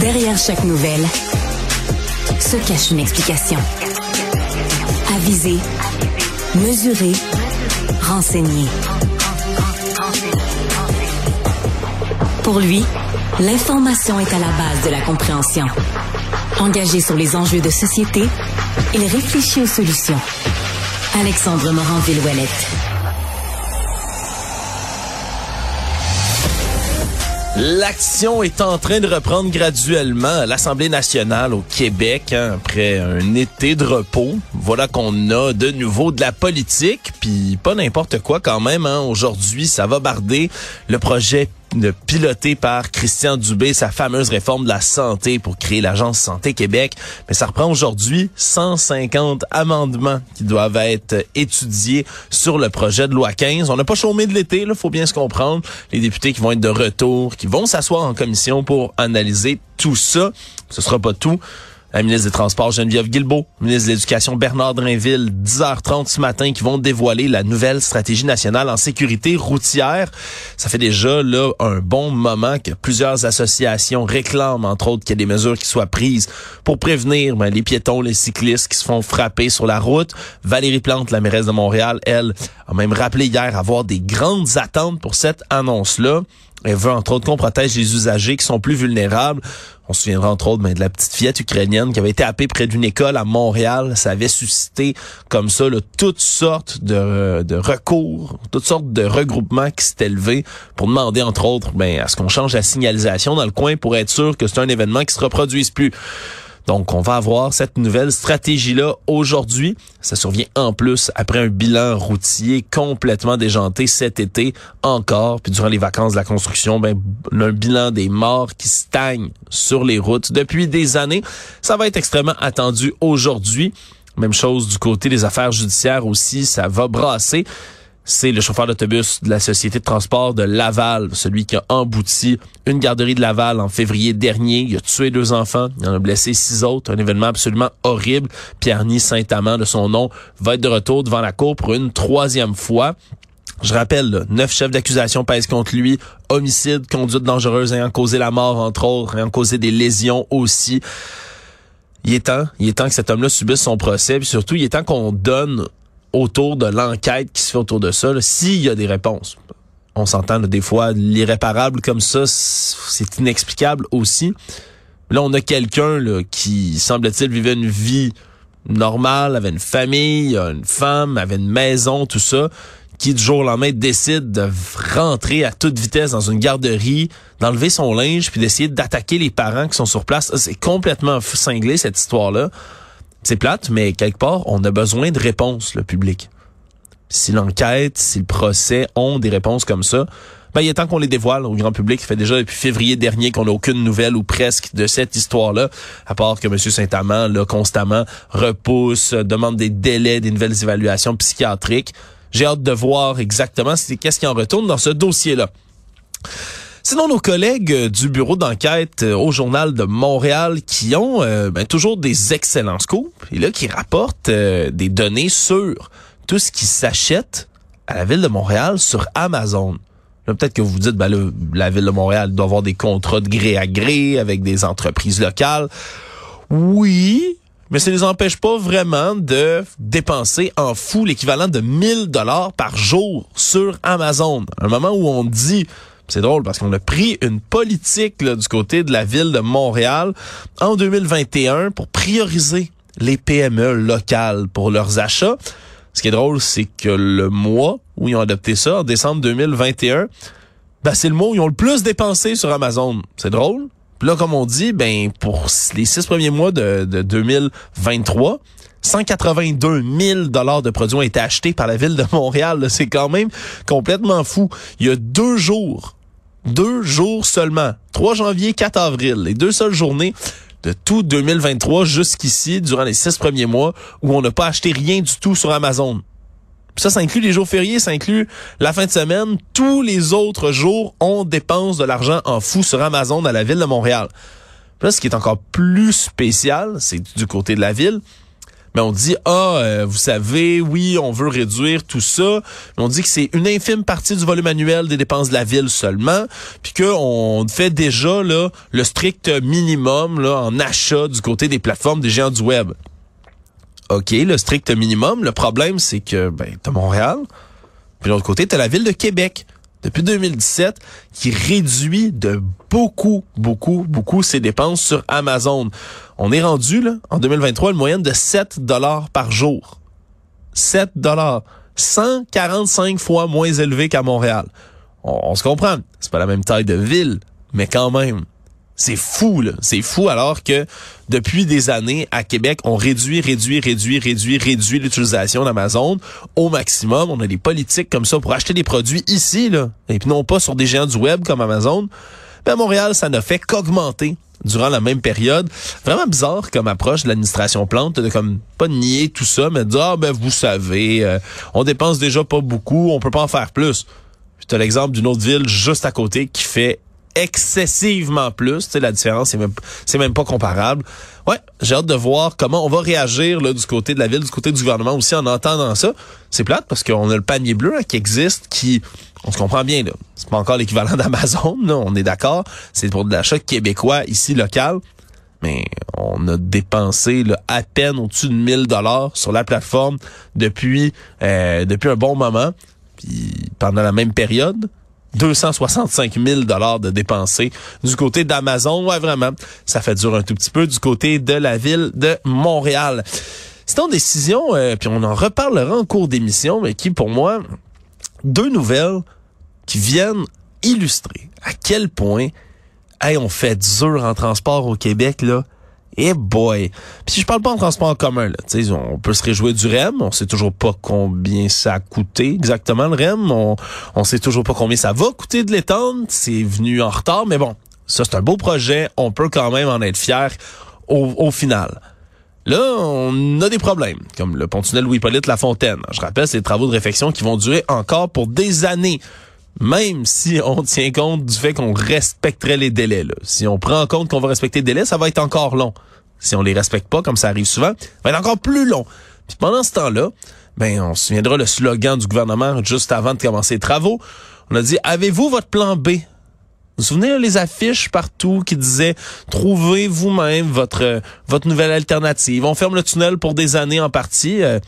Derrière chaque nouvelle se cache une explication. Aviser, mesurer, renseigner. Pour lui, l'information est à la base de la compréhension. Engagé sur les enjeux de société, il réfléchit aux solutions. Alexandre Morand-Villouellette. L'action est en train de reprendre graduellement à l'Assemblée nationale au Québec hein, après un été de repos. Voilà qu'on a de nouveau de la politique, puis pas n'importe quoi quand même. Hein. Aujourd'hui, ça va barder le projet piloté par Christian Dubé, sa fameuse réforme de la santé pour créer l'Agence Santé Québec. Mais ça reprend aujourd'hui 150 amendements qui doivent être étudiés sur le projet de loi 15. On n'a pas chômé de l'été, il faut bien se comprendre. Les députés qui vont être de retour, qui vont s'asseoir en commission pour analyser tout ça. Ce sera pas tout la ministre des Transports Geneviève Guilbeault, ministre de l'Éducation Bernard Drinville, 10h30 ce matin, qui vont dévoiler la nouvelle stratégie nationale en sécurité routière. Ça fait déjà là un bon moment que plusieurs associations réclament, entre autres, qu'il y ait des mesures qui soient prises pour prévenir ben, les piétons, les cyclistes qui se font frapper sur la route. Valérie Plante, la mairesse de Montréal, elle, a même rappelé hier avoir des grandes attentes pour cette annonce-là. Elle veut entre autres qu'on protège les usagers qui sont plus vulnérables. On se souviendra entre autres ben, de la petite fillette ukrainienne qui avait été happée près d'une école à Montréal. Ça avait suscité comme ça toutes sortes de, de, recours, toutes sortes de regroupements qui s'étaient élevés pour demander entre autres ben, à ce qu'on change la signalisation dans le coin pour être sûr que c'est un événement qui se reproduise plus. Donc, on va avoir cette nouvelle stratégie-là aujourd'hui. Ça survient en plus après un bilan routier complètement déjanté cet été encore. Puis durant les vacances de la construction, ben, un bilan des morts qui stagne sur les routes depuis des années. Ça va être extrêmement attendu aujourd'hui. Même chose du côté des affaires judiciaires aussi, ça va brasser c'est le chauffeur d'autobus de la Société de transport de Laval, celui qui a embouti une garderie de Laval en février dernier. Il a tué deux enfants, il en a blessé six autres. Un événement absolument horrible. Pierre-Ny Saint-Amand, de son nom, va être de retour devant la cour pour une troisième fois. Je rappelle, neuf chefs d'accusation pèsent contre lui. Homicide, conduite dangereuse ayant causé la mort, entre autres, ayant causé des lésions aussi. Il est temps, il est temps que cet homme-là subisse son procès, puis surtout, il est temps qu'on donne autour de l'enquête qui se fait autour de ça, s'il y a des réponses. On s'entend des fois l'irréparable comme ça, c'est inexplicable aussi. Là, on a quelqu'un qui, semble-t-il, vivait une vie normale, avait une famille, une femme, avait une maison, tout ça, qui du jour au lendemain décide de rentrer à toute vitesse dans une garderie, d'enlever son linge, puis d'essayer d'attaquer les parents qui sont sur place. C'est complètement cinglé, cette histoire-là. C'est plate, mais quelque part, on a besoin de réponses, le public. Si l'enquête, si le procès ont des réponses comme ça, ben, il est temps qu'on les dévoile au grand public. Ça fait déjà depuis février dernier qu'on n'a aucune nouvelle ou presque de cette histoire-là, à part que M. Saint-Amand, là, constamment, repousse, demande des délais, des nouvelles évaluations psychiatriques. J'ai hâte de voir exactement qu'est-ce qui en retourne dans ce dossier-là. Sinon, nos collègues euh, du bureau d'enquête euh, au Journal de Montréal qui ont euh, ben, toujours des excellents scoops et là qui rapportent des données sur tout ce qui s'achète à la ville de Montréal sur Amazon. Peut-être que vous vous dites, ben la ville de Montréal doit avoir des contrats de gré à gré avec des entreprises locales. Oui, mais ça ne les empêche pas vraiment de dépenser en fou l'équivalent de 1000 dollars par jour sur Amazon. Un moment où on dit c'est drôle parce qu'on a pris une politique du côté de la ville de Montréal en 2021 pour prioriser les PME locales pour leurs achats. Ce qui est drôle, c'est que le mois où ils ont adopté ça, en décembre 2021, ben c'est le mois où ils ont le plus dépensé sur Amazon. C'est drôle. Puis là, comme on dit, ben pour les six premiers mois de, de 2023, 182 000 dollars de produits ont été achetés par la ville de Montréal. C'est quand même complètement fou. Il y a deux jours, deux jours seulement, 3 janvier, 4 avril, les deux seules journées de tout 2023 jusqu'ici, durant les six premiers mois, où on n'a pas acheté rien du tout sur Amazon. ça, ça inclut les jours fériés, ça inclut la fin de semaine. Tous les autres jours, on dépense de l'argent en fou sur Amazon à la ville de Montréal. là, ce qui est encore plus spécial, c'est du côté de la ville, mais on dit ah euh, vous savez oui on veut réduire tout ça mais on dit que c'est une infime partie du volume annuel des dépenses de la ville seulement puis que on fait déjà là le strict minimum là en achat du côté des plateformes des géants du web. OK, le strict minimum, le problème c'est que ben t'as Montréal, puis de l'autre côté t'as la ville de Québec depuis 2017 qui réduit de beaucoup, beaucoup, beaucoup ses dépenses sur Amazon. On est rendu, là, en 2023, une moyenne de 7 dollars par jour. 7 dollars. 145 fois moins élevé qu'à Montréal. On, on, se comprend. C'est pas la même taille de ville, mais quand même. C'est fou, là. C'est fou alors que depuis des années, à Québec, on réduit, réduit, réduit, réduit, réduit l'utilisation d'Amazon au maximum. On a des politiques comme ça pour acheter des produits ici, là. Et puis non pas sur des géants du web comme Amazon. Ben, à Montréal, ça n'a fait qu'augmenter durant la même période. Vraiment bizarre comme approche de l'administration Plante, de comme pas nier tout ça, mais de dire, ah, ben, vous savez, euh, on dépense déjà pas beaucoup, on peut pas en faire plus. Puis as l'exemple d'une autre ville juste à côté qui fait excessivement plus. Tu sais, la différence, c'est même, même pas comparable. Ouais, j'ai hâte de voir comment on va réagir là, du côté de la ville, du côté du gouvernement aussi en entendant ça. C'est plate parce qu'on a le panier bleu hein, qui existe, qui, on se comprend bien, là. C'est pas encore l'équivalent d'Amazon, on est d'accord. C'est pour de l'achat québécois ici local. Mais on a dépensé là, à peine au-dessus de 1000 dollars sur la plateforme depuis euh, depuis un bon moment. Puis pendant la même période, 265 000 dollars de dépensés du côté d'Amazon. Ouais, vraiment, ça fait dur un tout petit peu du côté de la ville de Montréal. C'est une décision, euh, puis on en reparlera en cours d'émission, mais qui, pour moi, deux nouvelles qui viennent illustrer à quel point, hey, on fait dur en transport au Québec, là. Eh boy. Puis je parle pas en transport en commun, là. on peut se réjouir du REM. On sait toujours pas combien ça a coûté exactement le REM. On, on sait toujours pas combien ça va coûter de l'étendre. C'est venu en retard, mais bon, ça c'est un beau projet. On peut quand même en être fier au, final. Là, on a des problèmes, comme le pont-tunnel Louis-Polyte Lafontaine. Je rappelle, c'est des travaux de réfection qui vont durer encore pour des années même si on tient compte du fait qu'on respecterait les délais. Là. Si on prend en compte qu'on va respecter les délais, ça va être encore long. Si on les respecte pas, comme ça arrive souvent, ça va être encore plus long. Pendant ce temps-là, ben on se souviendra le slogan du gouvernement juste avant de commencer les travaux. On a dit avez-vous votre plan B Vous vous souvenez les affiches partout qui disaient trouvez vous-même votre votre nouvelle alternative. On ferme le tunnel pour des années en partie. Euh,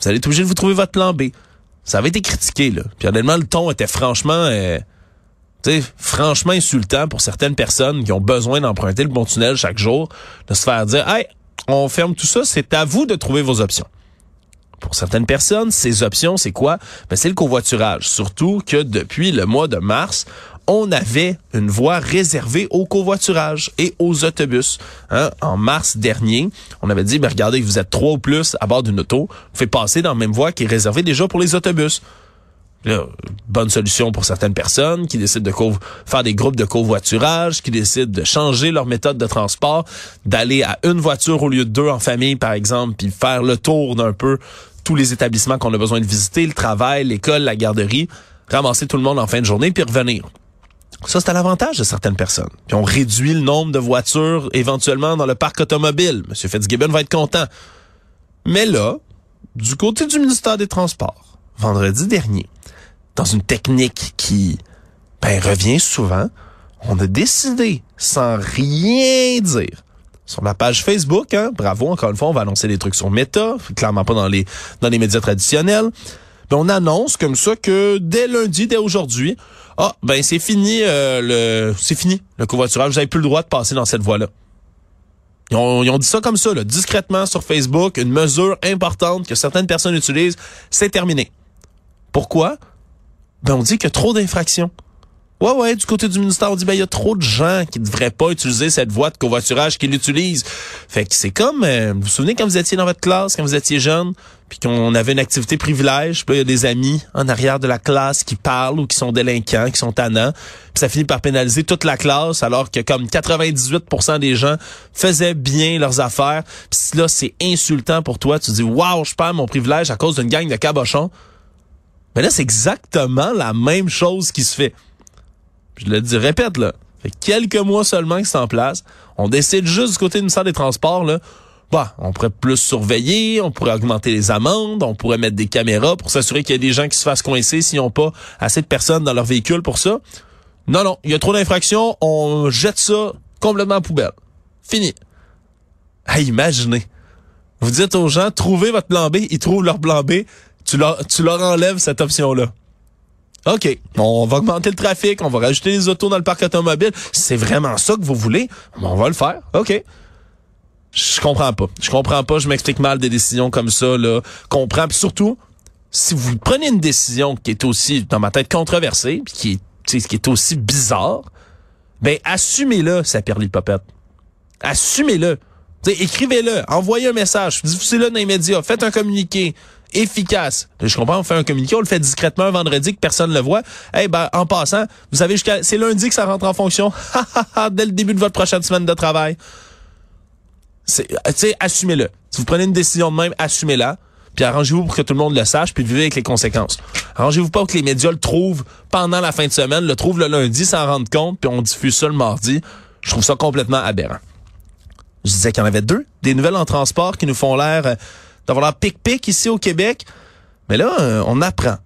vous allez être obligé de vous trouver votre plan B ça avait été critiqué là. Puis honnêtement, le ton était franchement euh, franchement insultant pour certaines personnes qui ont besoin d'emprunter le bon tunnel chaque jour, de se faire dire "Hey, on ferme tout ça, c'est à vous de trouver vos options." Pour certaines personnes, ces options, c'est quoi? Ben, c'est le covoiturage. Surtout que depuis le mois de mars, on avait une voie réservée au covoiturage et aux autobus. Hein? En mars dernier, on avait dit, ben regardez, vous êtes trois ou plus à bord d'une auto, vous faites passer dans la même voie qui est réservée déjà pour les autobus. bonne solution pour certaines personnes qui décident de faire des groupes de covoiturage, qui décident de changer leur méthode de transport, d'aller à une voiture au lieu de deux en famille, par exemple, puis faire le tour d'un peu tous les établissements qu'on a besoin de visiter, le travail, l'école, la garderie, ramasser tout le monde en fin de journée, puis revenir. Ça, c'est à l'avantage de certaines personnes. Puis on réduit le nombre de voitures éventuellement dans le parc automobile. Monsieur Fitzgibbon va être content. Mais là, du côté du ministère des Transports, vendredi dernier, dans une technique qui ben, revient souvent, on a décidé, sans rien dire, sur la page Facebook, hein, bravo, encore une fois, on va annoncer des trucs sur Meta, clairement pas dans les, dans les médias traditionnels, on annonce comme ça que dès lundi, dès aujourd'hui, ah, ben c'est fini euh, le c'est fini le covoiturage, vous avez plus le droit de passer dans cette voie-là. Ils ont, dit ça comme ça, là, discrètement sur Facebook, une mesure importante que certaines personnes utilisent, c'est terminé. Pourquoi? Ben on dit qu'il y a trop d'infractions. Ouais, ouais, du côté du ministère, on dit, ben, il y a trop de gens qui ne devraient pas utiliser cette voie de covoiturage qui l'utilisent. Fait que c'est comme, euh, vous vous souvenez quand vous étiez dans votre classe, quand vous étiez jeune, puis qu'on avait une activité privilège, puis il y a des amis en arrière de la classe qui parlent ou qui sont délinquants, qui sont tannants, puis ça finit par pénaliser toute la classe, alors que comme 98% des gens faisaient bien leurs affaires, puis là, c'est insultant pour toi, tu dis, waouh, je perds mon privilège à cause d'une gang de cabochons. Mais là, c'est exactement la même chose qui se fait. Je le dis, répète, là. Fait quelques mois seulement que c'est en place. On décide juste du côté du ministère des Transports, là. Bah, on pourrait plus surveiller, on pourrait augmenter les amendes, on pourrait mettre des caméras pour s'assurer qu'il y a des gens qui se fassent coincer s'ils n'ont pas assez de personnes dans leur véhicule pour ça. Non, non, il y a trop d'infractions, on jette ça complètement à poubelle. Fini. Ah, imaginez. Vous dites aux gens, trouvez votre plan B, ils trouvent leur plan B, tu leur, tu leur enlèves cette option-là. OK, on va augmenter le trafic, on va rajouter les autos dans le parc automobile. C'est vraiment ça que vous voulez? On va le faire. OK. Je comprends pas. Je comprends pas. Je m'explique mal des décisions comme ça, là. Comprends. Puis surtout, si vous prenez une décision qui est aussi, dans ma tête, controversée, puis qui est, qui est aussi bizarre, ben, assumez-le, ça perd l'hypopète. Assumez-le. Écrivez-le, envoyez un message, diffusez-le dans les médias, faites un communiqué efficace. Je comprends, on fait un communiqué, on le fait discrètement un vendredi que personne ne le voit. Eh ben, en passant, vous avez jusqu'à, c'est lundi que ça rentre en fonction. Dès le début de votre prochaine semaine de travail. C'est, assumez-le. Si vous prenez une décision de même, assumez-la. Puis arrangez-vous pour que tout le monde le sache, puis vivez avec les conséquences. Arrangez-vous pas pour que les médias le trouvent pendant la fin de semaine, le trouvent le lundi, s'en rendent compte, puis on diffuse ça le mardi. Je trouve ça complètement aberrant. Je disais qu'il y en avait deux, des nouvelles en transport qui nous font l'air euh, d'avoir l'air pic-pic ici au Québec. Mais là, euh, on apprend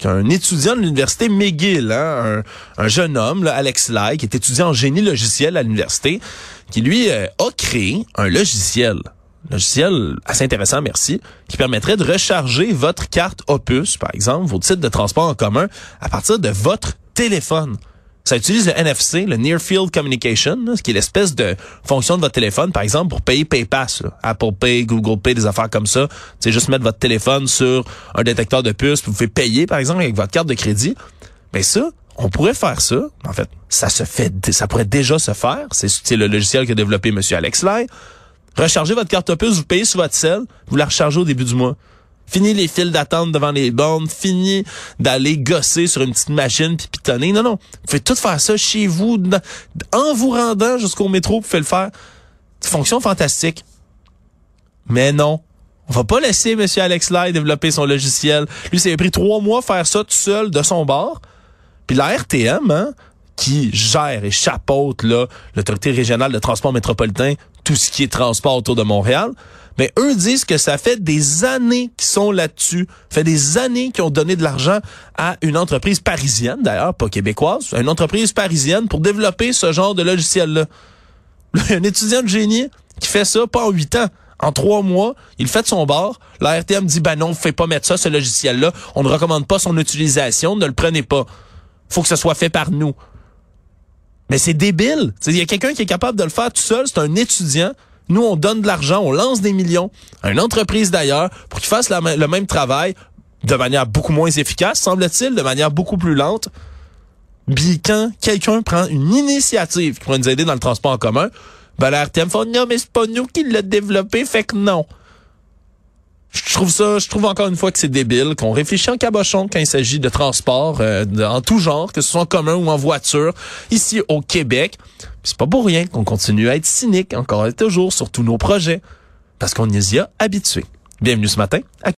qu'un étudiant de l'université McGill, hein, un, jeune homme, Alex Lai, qui est étudiant en génie logiciel à l'université, qui lui euh, a créé un logiciel logiciel assez intéressant, merci, qui permettrait de recharger votre carte Opus, par exemple, vos titres de transport en commun, à partir de votre téléphone. Ça utilise le NFC, le Near Field Communication, ce qui est l'espèce de fonction de votre téléphone, par exemple, pour payer PayPass, Apple Pay, Google Pay, des affaires comme ça. C'est juste mettre votre téléphone sur un détecteur de puces, puis vous pouvez payer, par exemple, avec votre carte de crédit. Mais ça, on pourrait faire ça. En fait, ça se fait, ça pourrait déjà se faire. C'est le logiciel que a développé M. Alex Lai. Rechargez votre carte Opus, vous payez sur votre sel, vous la rechargez au début du mois. Fini les files d'attente devant les bornes, fini d'aller gosser sur une petite machine puis pitonner. Non, non. Vous pouvez tout faire ça chez vous, en vous rendant jusqu'au métro, vous pouvez le faire. Fonction fantastique. Mais non. On va pas laisser M. Alex Lai développer son logiciel. Lui, ça a pris trois mois faire ça tout seul de son bord. Puis la RTM, hein, qui gère et chapeaute là l'autorité régionale de transport métropolitain, tout ce qui est transport autour de Montréal, mais eux disent que ça fait des années qu'ils sont là-dessus, fait des années qu'ils ont donné de l'argent à une entreprise parisienne, d'ailleurs, pas québécoise, une entreprise parisienne pour développer ce genre de logiciel-là. Un étudiant de génie qui fait ça pas en huit ans, en trois mois, il fait de son bord. La RTM dit, ben non, ne fait pas mettre ça, ce logiciel-là. On ne recommande pas son utilisation, ne le prenez pas. Faut que ce soit fait par nous. Mais c'est débile. Il y a quelqu'un qui est capable de le faire tout seul, c'est un étudiant. Nous, on donne de l'argent, on lance des millions à une entreprise d'ailleurs pour qu'il fasse le même travail de manière beaucoup moins efficace, semble-t-il, de manière beaucoup plus lente. Puis quand quelqu'un prend une initiative qui pourrait nous aider dans le transport en commun, ben la RTM fait non, mais c'est pas nous qui l'a développé, fait que non. Je trouve ça, je trouve encore une fois que c'est débile, qu'on réfléchit en cabochon quand il s'agit de transport euh, en tout genre, que ce soit en commun ou en voiture, ici au Québec. C'est pas pour rien qu'on continue à être cynique encore et toujours sur tous nos projets, parce qu'on y a habitué. Bienvenue ce matin à